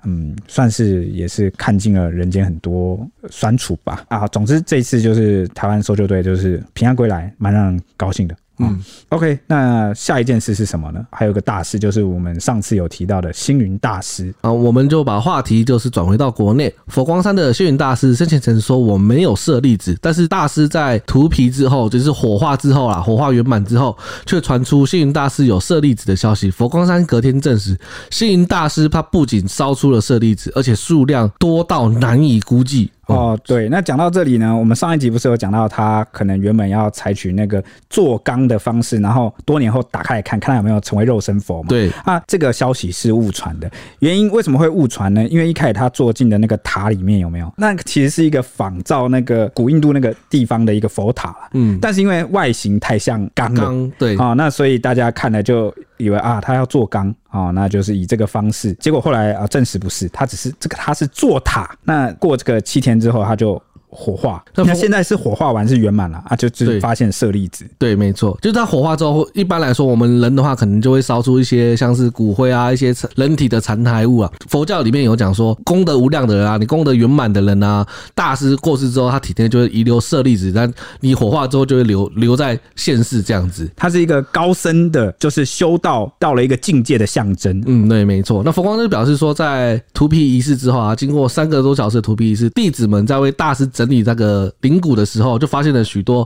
Speaker 1: 嗯，算是也是看尽了人间很多酸楚吧。啊，总之这一次就是台湾搜救队就是平安归来，蛮让人高兴的。嗯，OK，那下一件事是什么呢？还有个大事，就是我们上次有提到的星云大师
Speaker 3: 啊，我们就把话题就是转回到国内。佛光山的星云大师生前曾说，我没有舍利子，但是大师在涂皮之后，就是火化之后啦，火化圆满之后，却传出星云大师有舍利子的消息。佛光山隔天证实，星云大师他不仅烧出了舍利子，而且数量多到难以估计。
Speaker 1: 哦，对，那讲到这里呢，我们上一集不是有讲到他可能原本要采取那个做缸的方式，然后多年后打开来看，看他有没有成为肉身佛嘛？
Speaker 3: 对，
Speaker 1: 啊，这个消息是误传的。原因为什么会误传呢？因为一开始他坐进的那个塔里面有没有？那其实是一个仿造那个古印度那个地方的一个佛塔，嗯，但是因为外形太像缸了，
Speaker 3: 对，
Speaker 1: 啊、哦，那所以大家看了就以为啊，他要做缸。啊，那就是以这个方式，结果后来啊证实不是，他只是这个他是做塔。那过这个七天之后，他就。火化，那现在是火化完是圆满了啊，就就发现舍利子。
Speaker 3: 对，没错，就是它火化之后，一般来说我们人的话，可能就会烧出一些像是骨灰啊，一些人体的残骸物啊。佛教里面有讲说，功德无量的人啊，你功德圆满的人啊，大师过世之后，他体内就会遗留舍利子，但你火化之后就会留留在现世这样子。
Speaker 1: 它是一个高深的，就是修道到了一个境界的象征。
Speaker 3: 嗯，对，没错。那佛光就表示说，在荼毗仪式之后啊，经过三个多小时的荼毗仪式，弟子们在为大师整整理那个灵骨的时候，就发现了许多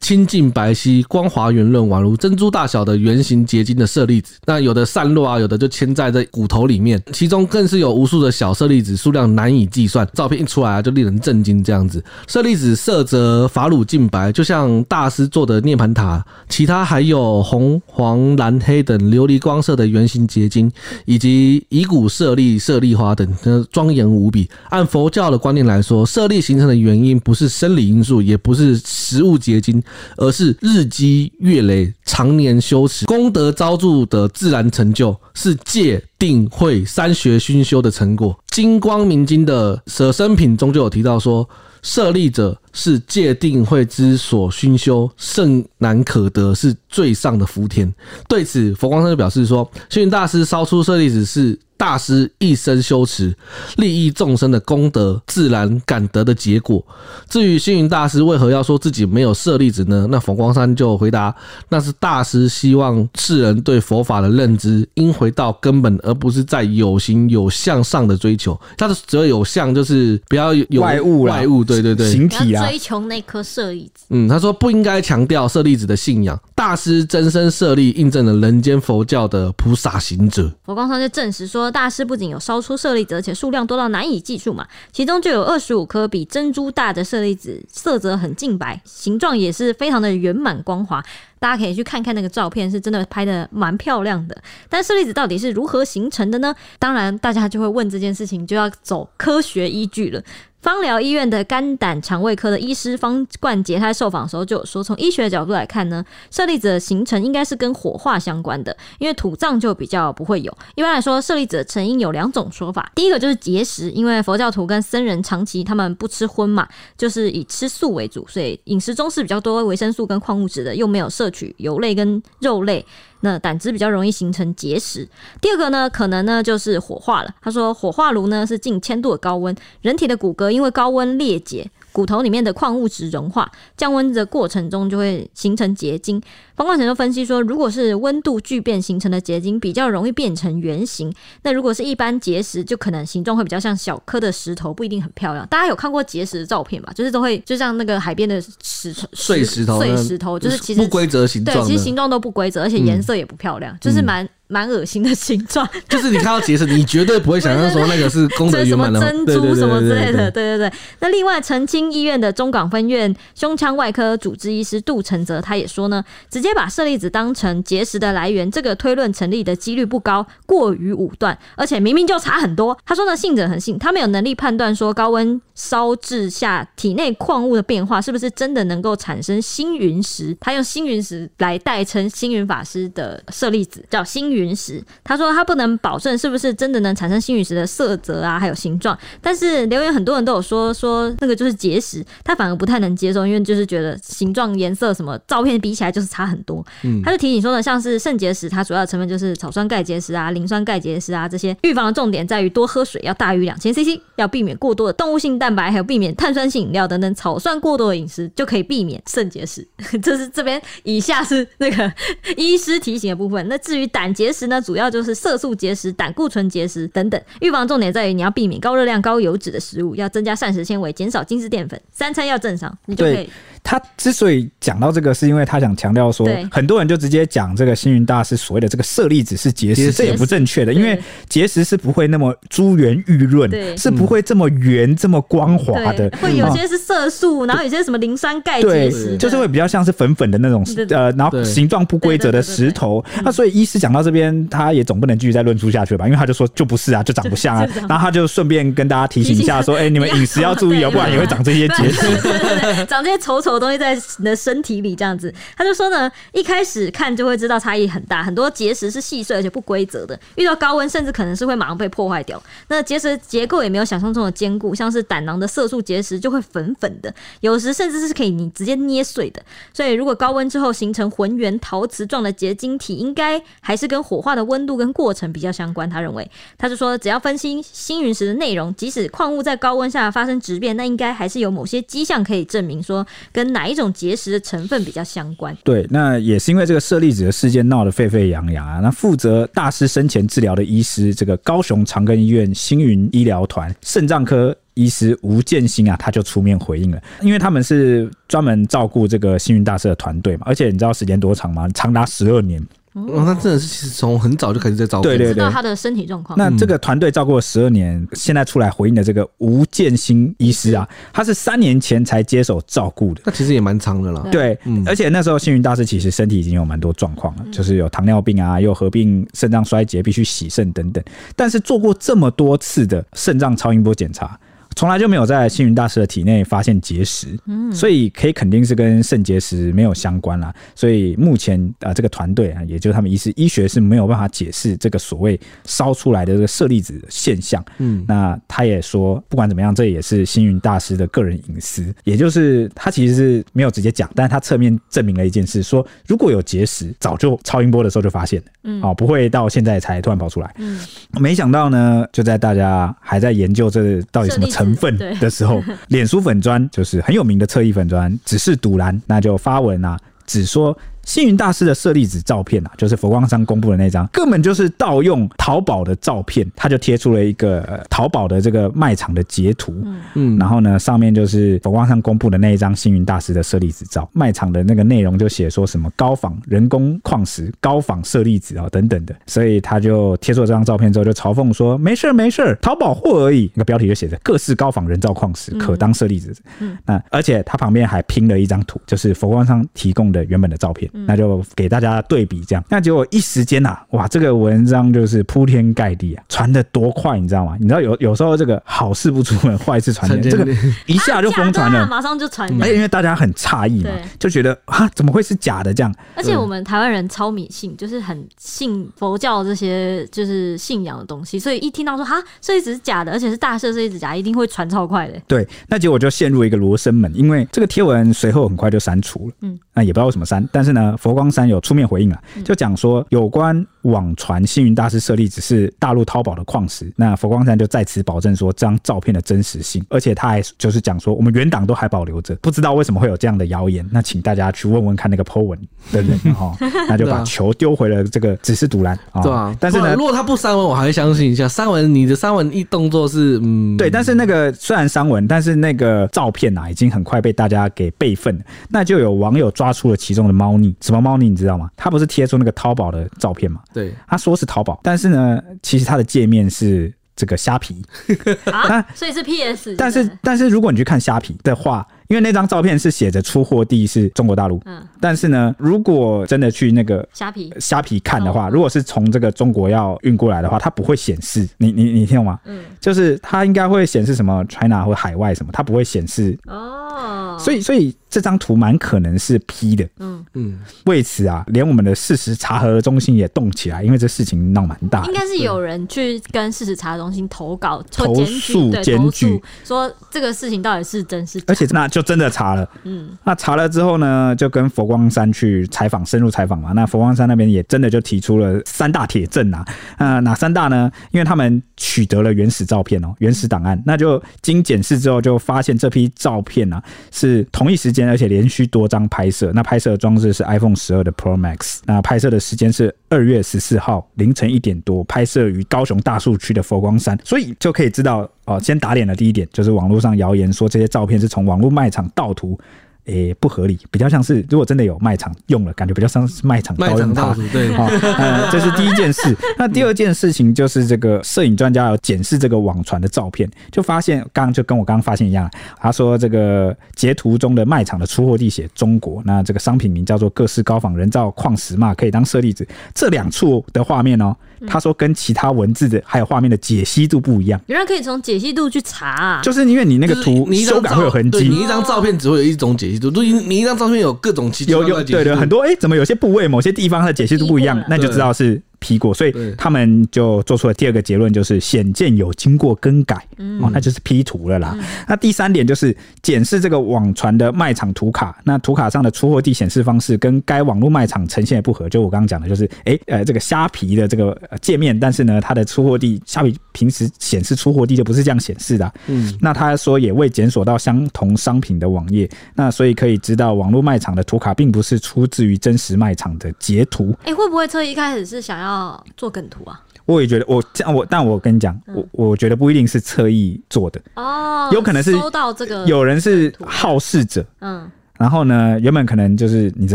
Speaker 3: 清净白皙、光滑圆润，宛如珍珠大小的圆形结晶的舍利子。那有的散落啊，有的就嵌在这骨头里面，其中更是有无数的小舍利子，数量难以计算。照片一出来啊，就令人震惊。这样子，舍利子色泽法乳净白，就像大师做的涅槃塔。其他还有红、黄、蓝、黑等琉璃光色的圆形结晶，以及遗骨舍利、舍利花等，庄严无比。按佛教的观念来说，舍利形成的原因不是生理因素，也不是食物结晶，而是日积月累、常年修持、功德昭著的自然成就，是戒定慧三学熏修的成果。金光明经的舍身品中就有提到说。舍利者是戒定慧之所熏修，甚难可得，是最上的福田。对此，佛光山就表示说，星云大师烧出舍利子是。大师一生修持，利益众生的功德，自然感得的结果。至于星云大师为何要说自己没有舍利子呢？那佛光山就回答：那是大师希望世人对佛法的认知应回到根本，而不是在有形有相上的追求。他的只要有相，就是不要有
Speaker 1: 外物，
Speaker 3: 外物，对对对，
Speaker 1: 形体啊，
Speaker 2: 追求那颗舍利子。
Speaker 3: 嗯，他说不应该强调舍利子的信仰。大师真身舍利，印证了人间佛教的菩萨行者。
Speaker 2: 佛光山就证实说。大师不仅有烧出舍利子，而且数量多到难以计数嘛。其中就有二十五颗比珍珠大的舍利子，色泽很净白，形状也是非常的圆满光滑。大家可以去看看那个照片，是真的拍得蛮漂亮的。但舍利子到底是如何形成的呢？当然，大家就会问这件事情，就要走科学依据了。芳疗医院的肝胆肠胃科的医师方冠杰，他在受访的时候就有说，从医学的角度来看呢，舍利子的形成应该是跟火化相关的，因为土葬就比较不会有。一般来说，舍利子的成因有两种说法，第一个就是节食，因为佛教徒跟僧人长期他们不吃荤嘛，就是以吃素为主，所以饮食中是比较多维生素跟矿物质的，又没有摄取油类跟肉类。那胆汁比较容易形成结石。第二个呢，可能呢就是火化了。他说，火化炉呢是近千度的高温，人体的骨骼因为高温裂解。骨头里面的矿物质融化，降温的过程中就会形成结晶。方冠成就分析说，如果是温度聚变形成的结晶，比较容易变成圆形。那如果是一般结石，就可能形状会比较像小颗的石头，不一定很漂亮。大家有看过结石的照片吧？就是都会就像那个海边的石头、
Speaker 3: 碎石头、
Speaker 2: 碎石头，就是其实
Speaker 3: 不规则形状。
Speaker 2: 对，其实形状都不规则，而且颜色也不漂亮，嗯、就是蛮。蛮恶心的形状，
Speaker 3: 就是你看到结石，你绝对不会想象说那个是功德圆满的
Speaker 2: 珍珠什么之类的。对对对。那另外，澄清医院的中港分院胸腔外科主治医师杜承泽他也说呢，直接把舍利子当成结石的来源，这个推论成立的几率不高，过于武断，而且明明就差很多。他说呢，信者很信，他没有能力判断说高温烧制下体内矿物的变化是不是真的能够产生星云石。他用星云石来代称星云法师的舍利子，叫星云石，他说他不能保证是不是真的能产生星陨石的色泽啊，还有形状。但是留言很多人都有说说那个就是结石，他反而不太能接受，因为就是觉得形状、颜色什么照片比起来就是差很多。嗯，他就提醒说呢，像是肾结石，它主要的成分就是草酸钙结石啊、磷酸钙结石啊这些。预防的重点在于多喝水，要大于两千 CC，要避免过多的动物性蛋白，还有避免碳酸性饮料等等草酸过多的饮食，就可以避免肾结石。这是这边以下是那个 医师提醒的部分。那至于胆结石呢？主要就是色素结石、胆固醇结石等等。预防重点在于你要避免高热量、高油脂的食物，要增加膳食纤维，减少精致淀粉，三餐要正常，你就可以。
Speaker 1: 他之所以讲到这个，是因为他想强调说，很多人就直接讲这个星云大师所谓的这个舍利子是结石，这也不正确的，因为结石是不会那么珠圆玉润，是不会这么圆这么光滑的，
Speaker 2: 会有些是色素，然后有些什么磷酸钙结石，
Speaker 1: 就是会比较像是粉粉的那种呃，然后形状不规则的石头。那所以医师讲到这边，他也总不能继续再论述下去了吧？因为他就说就不是啊，就长不像啊。然后他就顺便跟大家提醒一下说，哎，你们饮食要注意哦，不然也会长这些结石，
Speaker 2: 长这些丑丑。东西在你的身体里这样子，他就说呢，一开始看就会知道差异很大，很多结石是细碎而且不规则的，遇到高温甚至可能是会马上被破坏掉。那结石结构也没有想象中的坚固，像是胆囊的色素结石就会粉粉的，有时甚至是可以你直接捏碎的。所以如果高温之后形成浑圆陶瓷状的结晶体，应该还是跟火化的温度跟过程比较相关。他认为，他就说，只要分析星云石的内容，即使矿物在高温下发生质变，那应该还是有某些迹象可以证明说，跟哪一种结石的成分比较相关。
Speaker 1: 对，那也是因为这个舍利子的事件闹得沸沸扬扬啊。那负责大师生前治疗的医师，这个高雄长庚医院星云医疗团肾脏科医师吴建新啊，他就出面回应了，因为他们是专门照顾这个星云大师的团队嘛，而且你知道时间多长吗？长达十二年。
Speaker 3: 哦，那真的是其实从很早就开始在照顾，
Speaker 1: 对对对，知
Speaker 2: 道他的身体状况。
Speaker 1: 那这个团队照顾了十二年，现在出来回应的这个吴建新医师啊，他是三年前才接手照顾的，
Speaker 3: 那其实也蛮长的了。
Speaker 1: 对，而且那时候星云大师其实身体已经有蛮多状况了，就是有糖尿病啊，又合并肾脏衰竭，必须洗肾等等。但是做过这么多次的肾脏超音波检查。从来就没有在星云大师的体内发现结石，嗯，所以可以肯定是跟肾结石没有相关啦。所以目前啊，这个团队啊，也就是他们医师医学是没有办法解释这个所谓烧出来的这个舍利子现象。嗯，那他也说，不管怎么样，这也是星云大师的个人隐私，也就是他其实是没有直接讲，但是他侧面证明了一件事，说如果有结石，早就超音波的时候就发现了，嗯，哦，不会到现在才突然跑出来。嗯，没想到呢，就在大家还在研究这到底什么成。分的时候，脸书粉砖就是很有名的侧翼粉砖，只是堵蓝，那就发文啊，只说。星云大师的舍利子照片啊，就是佛光山公布的那张，根本就是盗用淘宝的照片，他就贴出了一个淘宝的这个卖场的截图，嗯，然后呢，上面就是佛光山公布的那一张星云大师的舍利子照，卖场的那个内容就写说什么高仿人工矿石、高仿舍利子啊等等的，所以他就贴出了这张照片之后，就嘲讽说没事没事，淘宝货而已。那个标题就写着各式高仿人造矿石可当舍利子，嗯，那而且他旁边还拼了一张图，就是佛光山提供的原本的照片。那就给大家对比这样，那结果一时间呐、啊，哇，这个文章就是铺天盖地啊，传的多快，你知道吗？你知道有有时候这个好事不出门，坏事传千，这个一下就疯传了，
Speaker 2: 马上就传。
Speaker 1: 而且因为大家很诧异嘛，就觉得啊，怎么会是假的这样？
Speaker 2: 而且我们台湾人超迷信，就是很信佛教这些就是信仰的东西，所以一听到说哈，设计纸是假的，而且是大舍利子假，一定会传超快的。
Speaker 1: 对，那结果就陷入一个罗生门，因为这个贴文随后很快就删除了。嗯，那也不知道为什么删，但是呢，佛光山有出面回应啊，就讲说有关网传星云大师舍利只是大陆淘宝的矿石，那佛光山就在此保证说这张照片的真实性，而且他还就是讲说我们原档都还保留着，不知道为什么会有这样的谣言，那请大家去问问看那个 po 文的人哈，那就把 球丢回了这个只是赌烂啊，对啊，但是呢，
Speaker 3: 如果他不删文，我还会相信一下删文，你的删文一动作是嗯，
Speaker 1: 对，但是那个虽然删文，但是那个照片呐、啊、已经很快被大家给备份，那就有网友抓出了其中的猫腻，什么猫腻你知道吗？他不是贴出那个淘宝的照片吗？
Speaker 3: 对，
Speaker 1: 他说是淘宝，但是呢，其实它的界面是这个虾皮
Speaker 2: 啊，所以是 PS。
Speaker 1: 但是，但是如果你去看虾皮的话，因为那张照片是写着出货地是中国大陆，嗯，但是呢，如果真的去那个
Speaker 2: 虾皮
Speaker 1: 虾皮看的话，如果是从这个中国要运过来的话，它不会显示你你你听懂吗？嗯，就是它应该会显示什么 China 或海外什么，它不会显示哦，所以所以。这张图蛮可能是 P 的，嗯嗯，为此啊，连我们的事实查核中心也动起来，因为这事情闹蛮大。
Speaker 2: 应该是有人去跟事实查核中心投稿、
Speaker 1: 投诉、检举，
Speaker 2: 说这个事情到底是真是假。
Speaker 1: 而且那就真的查了，嗯，那查了之后呢，就跟佛光山去采访，深入采访嘛。那佛光山那边也真的就提出了三大铁证啊，呃，哪三大呢？因为他们取得了原始照片哦，原始档案，那就经检视之后，就发现这批照片啊是同一时间。而且连续多张拍摄，那拍摄的装置是 iPhone 十二的 Pro Max，那拍摄的时间是二月十四号凌晨一点多，拍摄于高雄大树区的佛光山，所以就可以知道哦，先打脸的第一点就是网络上谣言说这些照片是从网络卖场盗图。诶、欸，不合理，比较像是如果真的有卖场用了，感觉比较像是卖场盗用它。
Speaker 3: 对，
Speaker 1: 哦，呃，这是第一件事。那第二件事情就是这个摄影专家要检视这个网传的照片，就发现刚刚就跟我刚刚发现一样，他说这个截图中的卖场的出货地写中国，那这个商品名叫做各式高仿人造矿石嘛，可以当舍利子。这两处的画面哦，他说跟其他文字的还有画面的解析度不一样。
Speaker 2: 原来可以从解析度去查，啊，
Speaker 1: 就是因为你那个图你修改会有痕迹，
Speaker 3: 你一张照片只会有一种解析。度你你一张照片有各种奇奇怪怪解析度，
Speaker 1: 有有对对很多哎、欸，怎么有些部位某些地方它的解析度不一样？那就知道是劈过，所以他们就做出了第二个结论，就是显见有经过更改，哦，那就是 P 图了啦。那第三点就是检视这个网传的卖场图卡，那图卡上的出货地显示方式跟该网络卖场呈现的不合，就我刚刚讲的，就是哎呃这个虾皮的这个界面，但是呢它的出货地虾皮平时显示出货地就不是这样显示的，嗯，那他说也未检索到相同商品的网页，那所以可以知道网络卖场的图卡并不是出自于真实卖场的截图。
Speaker 2: 哎，会不会车一开始是想要做梗图啊？
Speaker 1: 我也觉得，我这样我，但我跟你讲，我我觉得不一定是侧翼做的
Speaker 2: 哦，
Speaker 1: 有可能是
Speaker 2: 收到这个，
Speaker 1: 有人是好事者，嗯。然后呢，原本可能就是你知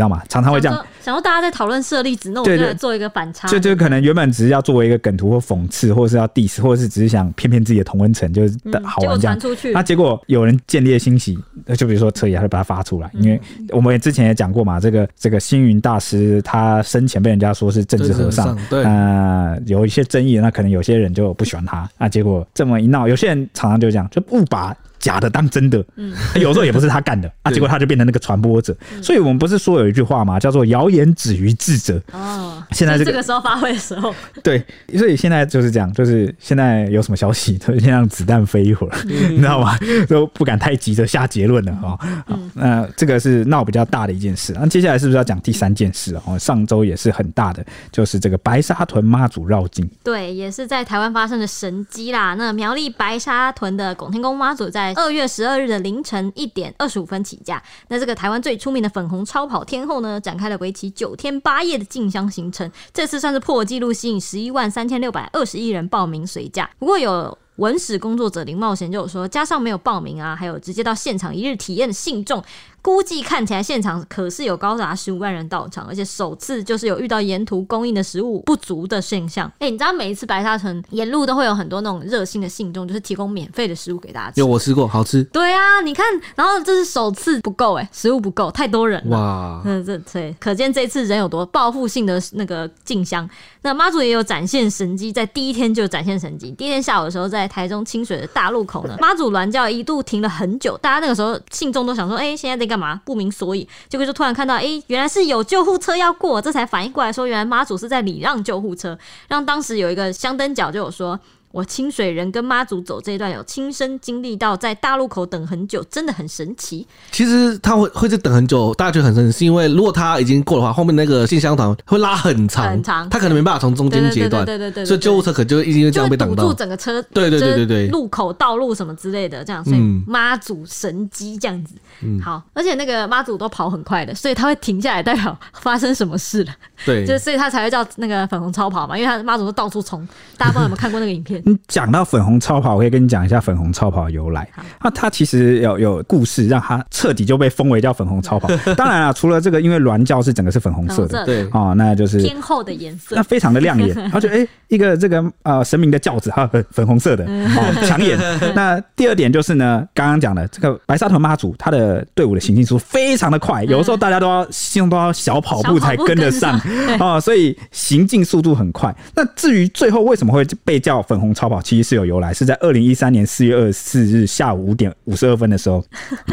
Speaker 1: 道吗？常常会这样，
Speaker 2: 想要大家在讨论设立子，那我就来做一个反差。
Speaker 1: 就就可能原本只是要作为一个梗图或讽刺，或者是要 diss，或者是只是想骗骗自己的同温层，就是好玩这样。
Speaker 2: 出去，
Speaker 1: 那结果有人见猎心喜，就比如说车爷，还会把它发出来。因为我们之前也讲过嘛，这个这个星云大师他生前被人家说是政治和尚，
Speaker 3: 对，
Speaker 1: 呃，有一些争议，那可能有些人就不喜欢他。那结果这么一闹，有些人常常就这样，就误把。假的当真的，嗯，有时候也不是他干的 啊，结果他就变成那个传播者。所以我们不是说有一句话嘛，叫做谣言止于智者。哦，现在这个
Speaker 2: 时候发挥的时候，
Speaker 1: 对，所以现在就是这样，就是现在有什么消息，都先让子弹飞一会儿，你知道吗？都不敢太急着下结论了啊。好，那这个是闹比较大的一件事。那接下来是不是要讲第三件事哦？上周也是很大的，就是这个白沙屯妈祖绕境。
Speaker 2: 对，也是在台湾发生的神迹啦。那苗栗白沙屯的拱天宫妈祖在二月十二日的凌晨一点二十五分起价，那这个台湾最出名的粉红超跑天后呢，展开了为期九天八夜的竞相行程，这次算是破纪录，吸引十一万三千六百二十一人报名随驾。不过有文史工作者林茂贤就有说，加上没有报名啊，还有直接到现场一日体验的信众。估计看起来现场可是有高达十五万人到场，而且首次就是有遇到沿途供应的食物不足的现象。哎、欸，你知道每一次白沙城沿路都会有很多那种热心的信众，就是提供免费的食物给大家吃。
Speaker 3: 有我吃过，好吃。
Speaker 2: 对啊，你看，然后这是首次不够哎，食物不够，太多人了。
Speaker 3: 哇，
Speaker 2: 嗯，这对，可见这次人有多报复性的那个进香。那妈祖也有展现神机，在第一天就展现神机。第一天下午的时候，在台中清水的大路口呢，妈祖銮轿一度停了很久，大家那个时候信众都想说，哎、欸，现在在干嘛？不明所以，结果就突然看到，哎、欸，原来是有救护车要过，这才反应过来说，原来妈祖是在礼让救护车，让当时有一个香灯脚就有说。我清水人跟妈祖走这一段，有亲身经历到在大路口等很久，真的很神奇。
Speaker 3: 其实他会会在等很久，大家觉得很神奇，是因为如果他已经过的话，后面那个信箱团会拉很长，很长，他可能没办法从中间截断，对对对，所以救护车可能就一定会这样被
Speaker 2: 堵住整个车，
Speaker 3: 对对对对对，
Speaker 2: 路口道路什么之类的，这样，所以妈祖神机这样子，嗯，好，而且那个妈祖都跑很快的，所以他会停下来，代表发生什么事了，
Speaker 3: 对，
Speaker 2: 就所以他才会叫那个粉红超跑嘛，因为他妈祖都到处冲，大家不知道有没有看过那个影片？
Speaker 1: 你讲到粉。红超跑，我可以跟你讲一下粉红超跑的由来。那它其实有有故事，让它彻底就被封为叫粉红超跑。当然了，除了这个，因为銮教是整个是粉红色的，
Speaker 3: 对
Speaker 1: 哦，那就是
Speaker 2: 天后的颜色，
Speaker 1: 那非常的亮眼。而且哎，一个这个呃神明的轿子，哈，粉红色的，哦，抢眼。那第二点就是呢，刚刚讲的这个白沙屯妈祖，他的队伍的行进速度非常的快，有的时候大家都要心中都要小跑步才跟得上啊，所以行进速度很快。那至于最后为什么会被叫粉红超跑，其实是有。由来是在二零一三年四月二十四日下午五点五十二分的时候，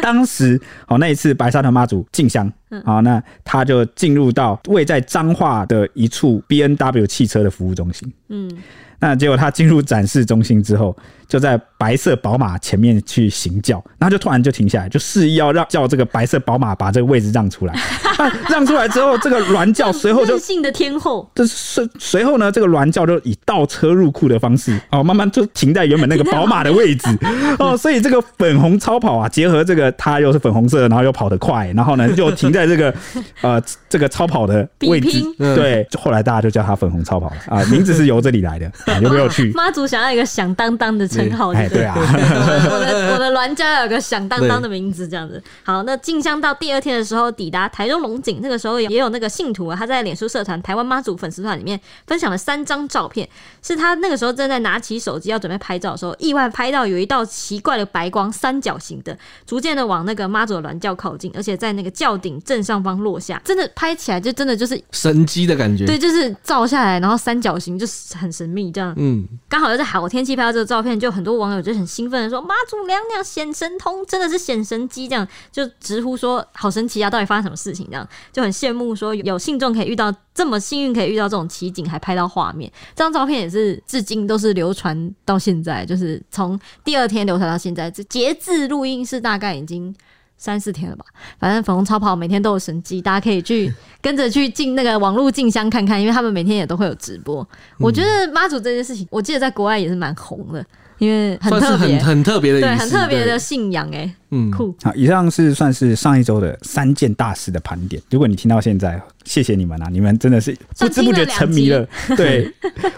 Speaker 1: 当时哦那一次白沙屯妈祖进香，好，那他就进入到位在彰化的一处 B N W 汽车的服务中心，嗯，那结果他进入展示中心之后。就在白色宝马前面去行轿，然后就突然就停下来，就示意要让叫这个白色宝马把这个位置让出来。让出来之后，这个銮轿随后就
Speaker 2: 任性的天后，
Speaker 1: 这随随后呢，这个銮轿就以倒车入库的方式哦，慢慢就停在原本那个宝马的位置 哦。所以这个粉红超跑啊，结合这个它又是粉红色，然后又跑得快，然后呢就停在这个 呃这个超跑的位置。对，就后来大家就叫它粉红超跑了啊，名字是由这里来的啊，有没有趣？
Speaker 2: 妈祖想要一个响当当的。很好，
Speaker 1: 哎，对啊，
Speaker 2: 我的我的 銮轿有个响当当的名字，这样子。好，那进香到第二天的时候，抵达台中龙井，那个时候也有那个信徒啊，他在脸书社团台湾妈祖粉丝团里面分享了三张照片，是他那个时候正在拿起手机要准备拍照的时候，意外拍到有一道奇怪的白光，三角形的，逐渐的往那个妈祖的銮轿靠近，而且在那个轿顶正上方落下，真的拍起来就真的就是
Speaker 3: 神机的感觉。
Speaker 2: 对，就是照下来，然后三角形就是很神秘这样。嗯，刚好又在好天气拍到这个照片，就很多网友就很兴奋的说：“妈祖娘娘显神通，真的是显神机这样，就直呼说好神奇啊！到底发生什么事情？这样就很羡慕说有信众可以遇到这么幸运，可以遇到这种奇景，还拍到画面。这张照片也是至今都是流传到现在，就是从第二天流传到现在，这截至录音是大概已经。”三四天了吧，反正粉红超跑每天都有神迹，大家可以去跟着去进那个网络进香看看，因为他们每天也都会有直播。我觉得妈祖这件事情，我记得在国外也是蛮红的。因为很特别，
Speaker 3: 很特别的，
Speaker 2: 对，很特别的信仰，哎，嗯，酷。
Speaker 1: 好，以上是算是上一周的三件大事的盘点。如果你听到现在，谢谢你们啊，你们真的是 不知不觉沉迷了。对，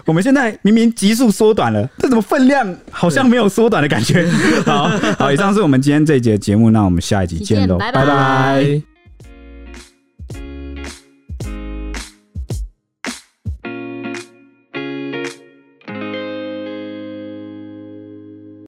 Speaker 1: 我们现在明明集数缩短了，这怎么分量好像没有缩短的感觉？好好，以上是我们今天这一集的节目，那我们下一集见喽，拜拜。